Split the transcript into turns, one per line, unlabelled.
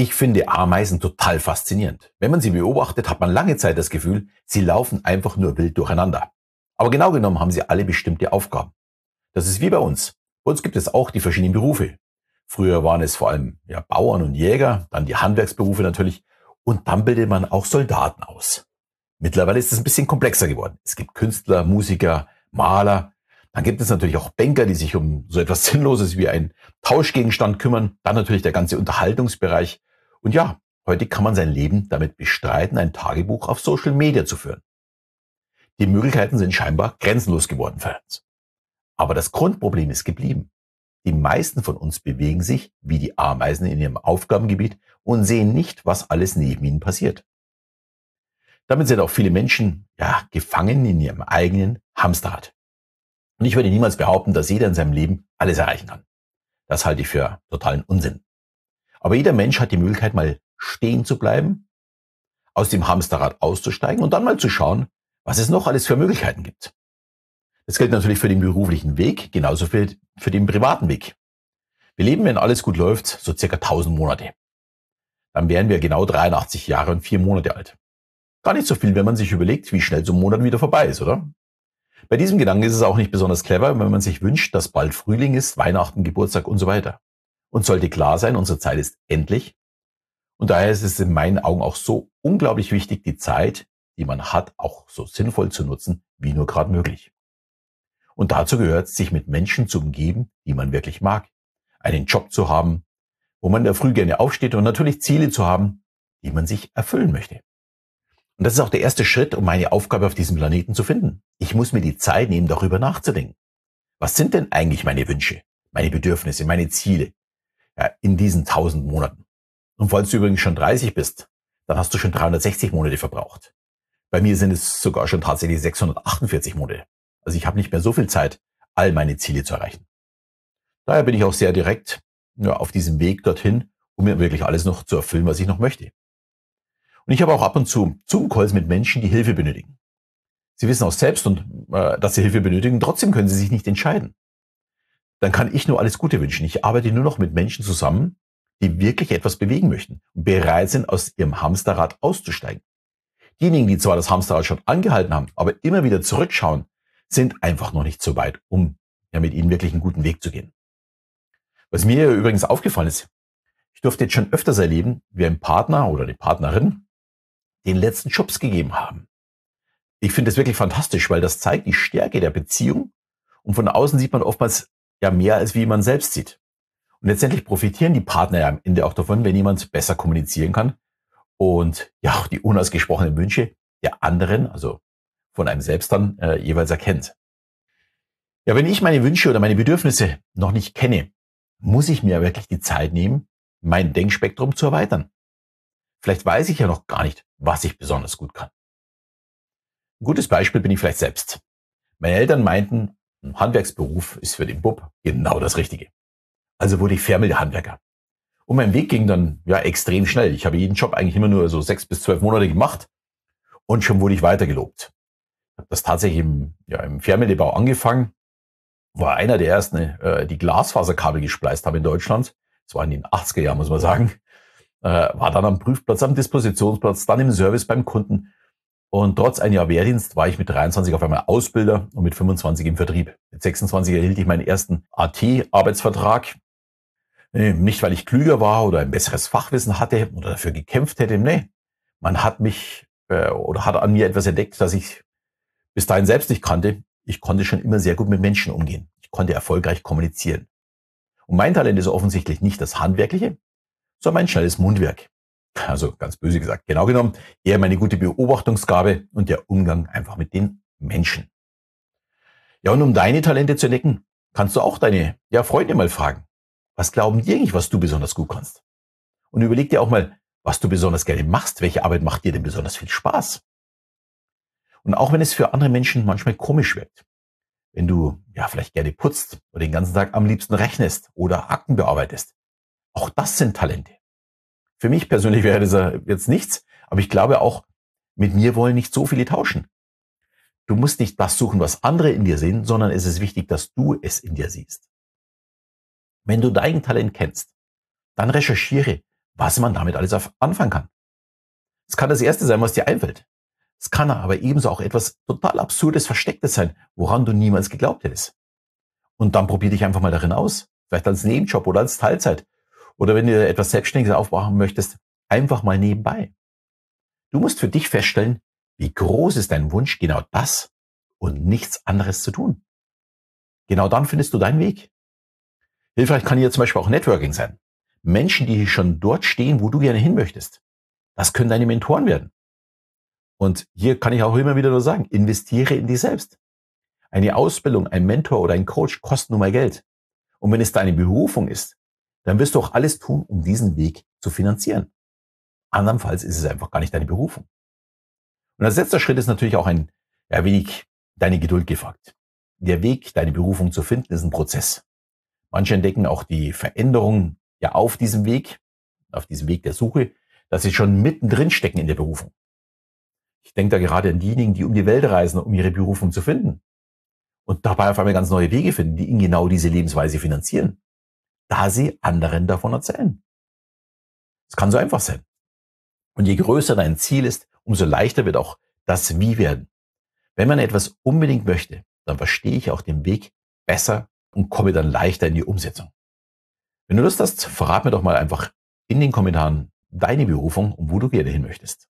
Ich finde Ameisen total faszinierend. Wenn man sie beobachtet, hat man lange Zeit das Gefühl, sie laufen einfach nur wild durcheinander. Aber genau genommen haben sie alle bestimmte Aufgaben. Das ist wie bei uns. Bei uns gibt es auch die verschiedenen Berufe. Früher waren es vor allem ja, Bauern und Jäger, dann die Handwerksberufe natürlich und dann bildet man auch Soldaten aus. Mittlerweile ist es ein bisschen komplexer geworden. Es gibt Künstler, Musiker, Maler. Dann gibt es natürlich auch Banker, die sich um so etwas Sinnloses wie ein Tauschgegenstand kümmern. Dann natürlich der ganze Unterhaltungsbereich. Und ja, heute kann man sein Leben damit bestreiten, ein Tagebuch auf Social Media zu führen. Die Möglichkeiten sind scheinbar grenzenlos geworden für uns. Aber das Grundproblem ist geblieben. Die meisten von uns bewegen sich wie die Ameisen in ihrem Aufgabengebiet und sehen nicht, was alles neben ihnen passiert. Damit sind auch viele Menschen ja, gefangen in ihrem eigenen Hamsterrad. Und ich würde niemals behaupten, dass jeder in seinem Leben alles erreichen kann. Das halte ich für totalen Unsinn. Aber jeder Mensch hat die Möglichkeit, mal stehen zu bleiben, aus dem Hamsterrad auszusteigen und dann mal zu schauen, was es noch alles für Möglichkeiten gibt. Das gilt natürlich für den beruflichen Weg, genauso für, für den privaten Weg. Wir leben, wenn alles gut läuft, so circa 1000 Monate. Dann wären wir genau 83 Jahre und vier Monate alt. Gar nicht so viel, wenn man sich überlegt, wie schnell so ein Monat wieder vorbei ist, oder? Bei diesem Gedanken ist es auch nicht besonders clever, wenn man sich wünscht, dass bald Frühling ist, Weihnachten, Geburtstag und so weiter. Und sollte klar sein, unsere Zeit ist endlich. Und daher ist es in meinen Augen auch so unglaublich wichtig, die Zeit, die man hat, auch so sinnvoll zu nutzen, wie nur gerade möglich. Und dazu gehört, sich mit Menschen zu umgeben, die man wirklich mag. Einen Job zu haben, wo man da früh gerne aufsteht und natürlich Ziele zu haben, die man sich erfüllen möchte. Und das ist auch der erste Schritt, um meine Aufgabe auf diesem Planeten zu finden. Ich muss mir die Zeit nehmen, darüber nachzudenken. Was sind denn eigentlich meine Wünsche, meine Bedürfnisse, meine Ziele ja, in diesen tausend Monaten? Und falls du übrigens schon 30 bist, dann hast du schon 360 Monate verbraucht. Bei mir sind es sogar schon tatsächlich 648 Monate. Also ich habe nicht mehr so viel Zeit, all meine Ziele zu erreichen. Daher bin ich auch sehr direkt ja, auf diesem Weg dorthin, um mir wirklich alles noch zu erfüllen, was ich noch möchte. Und ich habe auch ab und zu Zoom-Calls mit Menschen, die Hilfe benötigen. Sie wissen auch selbst, und, äh, dass sie Hilfe benötigen, trotzdem können sie sich nicht entscheiden. Dann kann ich nur alles Gute wünschen. Ich arbeite nur noch mit Menschen zusammen, die wirklich etwas bewegen möchten und bereit sind, aus ihrem Hamsterrad auszusteigen. Diejenigen, die zwar das Hamsterrad schon angehalten haben, aber immer wieder zurückschauen, sind einfach noch nicht so weit, um ja mit ihnen wirklich einen guten Weg zu gehen. Was mir übrigens aufgefallen ist, ich durfte jetzt schon öfters erleben, wie ein Partner oder eine Partnerin den letzten Schubs gegeben haben. Ich finde das wirklich fantastisch, weil das zeigt die Stärke der Beziehung und von außen sieht man oftmals ja mehr, als wie man selbst sieht. Und letztendlich profitieren die Partner ja am Ende auch davon, wenn jemand besser kommunizieren kann und ja auch die unausgesprochenen Wünsche der anderen, also von einem selbst dann äh, jeweils erkennt. Ja, wenn ich meine Wünsche oder meine Bedürfnisse noch nicht kenne, muss ich mir wirklich die Zeit nehmen, mein Denkspektrum zu erweitern. Vielleicht weiß ich ja noch gar nicht, was ich besonders gut kann. Ein gutes Beispiel bin ich vielleicht selbst. Meine Eltern meinten, ein Handwerksberuf ist für den Bub genau das Richtige. Also wurde ich Fernmeldehandwerker. Und mein Weg ging dann ja extrem schnell. Ich habe jeden Job eigentlich immer nur so sechs bis zwölf Monate gemacht und schon wurde ich weitergelobt. Ich habe das tatsächlich im, ja, im Fernmeldebau angefangen, war einer der ersten, äh, die Glasfaserkabel gespleist haben in Deutschland. Das war in den 80er Jahren, muss man sagen äh, war dann am Prüfplatz, am Dispositionsplatz, dann im Service beim Kunden. Und trotz ein Jahr Wehrdienst war ich mit 23 auf einmal Ausbilder und mit 25 im Vertrieb. Mit 26 erhielt ich meinen ersten AT-Arbeitsvertrag. Nicht, weil ich klüger war oder ein besseres Fachwissen hatte oder dafür gekämpft hätte. Nee, man hat mich äh, oder hat an mir etwas entdeckt, das ich bis dahin selbst nicht kannte. Ich konnte schon immer sehr gut mit Menschen umgehen. Ich konnte erfolgreich kommunizieren. Und mein Talent ist offensichtlich nicht das Handwerkliche, so mein schnelles Mundwerk. Also ganz böse gesagt, genau genommen eher meine gute Beobachtungsgabe und der Umgang einfach mit den Menschen. Ja, und um deine Talente zu entdecken, kannst du auch deine ja, Freunde mal fragen. Was glauben die eigentlich, was du besonders gut kannst? Und überleg dir auch mal, was du besonders gerne machst. Welche Arbeit macht dir denn besonders viel Spaß? Und auch wenn es für andere Menschen manchmal komisch wirkt, wenn du ja vielleicht gerne putzt oder den ganzen Tag am liebsten rechnest oder Akten bearbeitest, auch das sind Talente. Für mich persönlich wäre das jetzt nichts, aber ich glaube auch, mit mir wollen nicht so viele tauschen. Du musst nicht das suchen, was andere in dir sehen, sondern es ist wichtig, dass du es in dir siehst. Wenn du dein Talent kennst, dann recherchiere, was man damit alles anfangen kann. Es kann das Erste sein, was dir einfällt. Es kann aber ebenso auch etwas total Absurdes, Verstecktes sein, woran du niemals geglaubt hättest. Und dann probier dich einfach mal darin aus. Vielleicht als Nebenjob oder als Teilzeit. Oder wenn du etwas Selbstständiges aufbauen möchtest, einfach mal nebenbei. Du musst für dich feststellen, wie groß ist dein Wunsch, genau das und nichts anderes zu tun. Genau dann findest du deinen Weg. Hilfreich kann hier zum Beispiel auch Networking sein. Menschen, die schon dort stehen, wo du gerne hin möchtest. Das können deine Mentoren werden. Und hier kann ich auch immer wieder nur sagen, investiere in dich selbst. Eine Ausbildung, ein Mentor oder ein Coach kostet nun mal Geld. Und wenn es deine Berufung ist, dann wirst du auch alles tun, um diesen Weg zu finanzieren. Andernfalls ist es einfach gar nicht deine Berufung. Und als letzter Schritt ist natürlich auch ein ja, wenig deine Geduld gefragt. Der Weg, deine Berufung zu finden, ist ein Prozess. Manche entdecken auch die Veränderung ja auf diesem Weg, auf diesem Weg der Suche, dass sie schon mittendrin stecken in der Berufung. Ich denke da gerade an diejenigen, die um die Welt reisen, um ihre Berufung zu finden. Und dabei auf einmal ganz neue Wege finden, die ihnen genau diese Lebensweise finanzieren. Da sie anderen davon erzählen. Es kann so einfach sein. Und je größer dein Ziel ist, umso leichter wird auch das Wie werden. Wenn man etwas unbedingt möchte, dann verstehe ich auch den Weg besser und komme dann leichter in die Umsetzung. Wenn du Lust hast, verrat mir doch mal einfach in den Kommentaren deine Berufung und wo du gerne hin möchtest.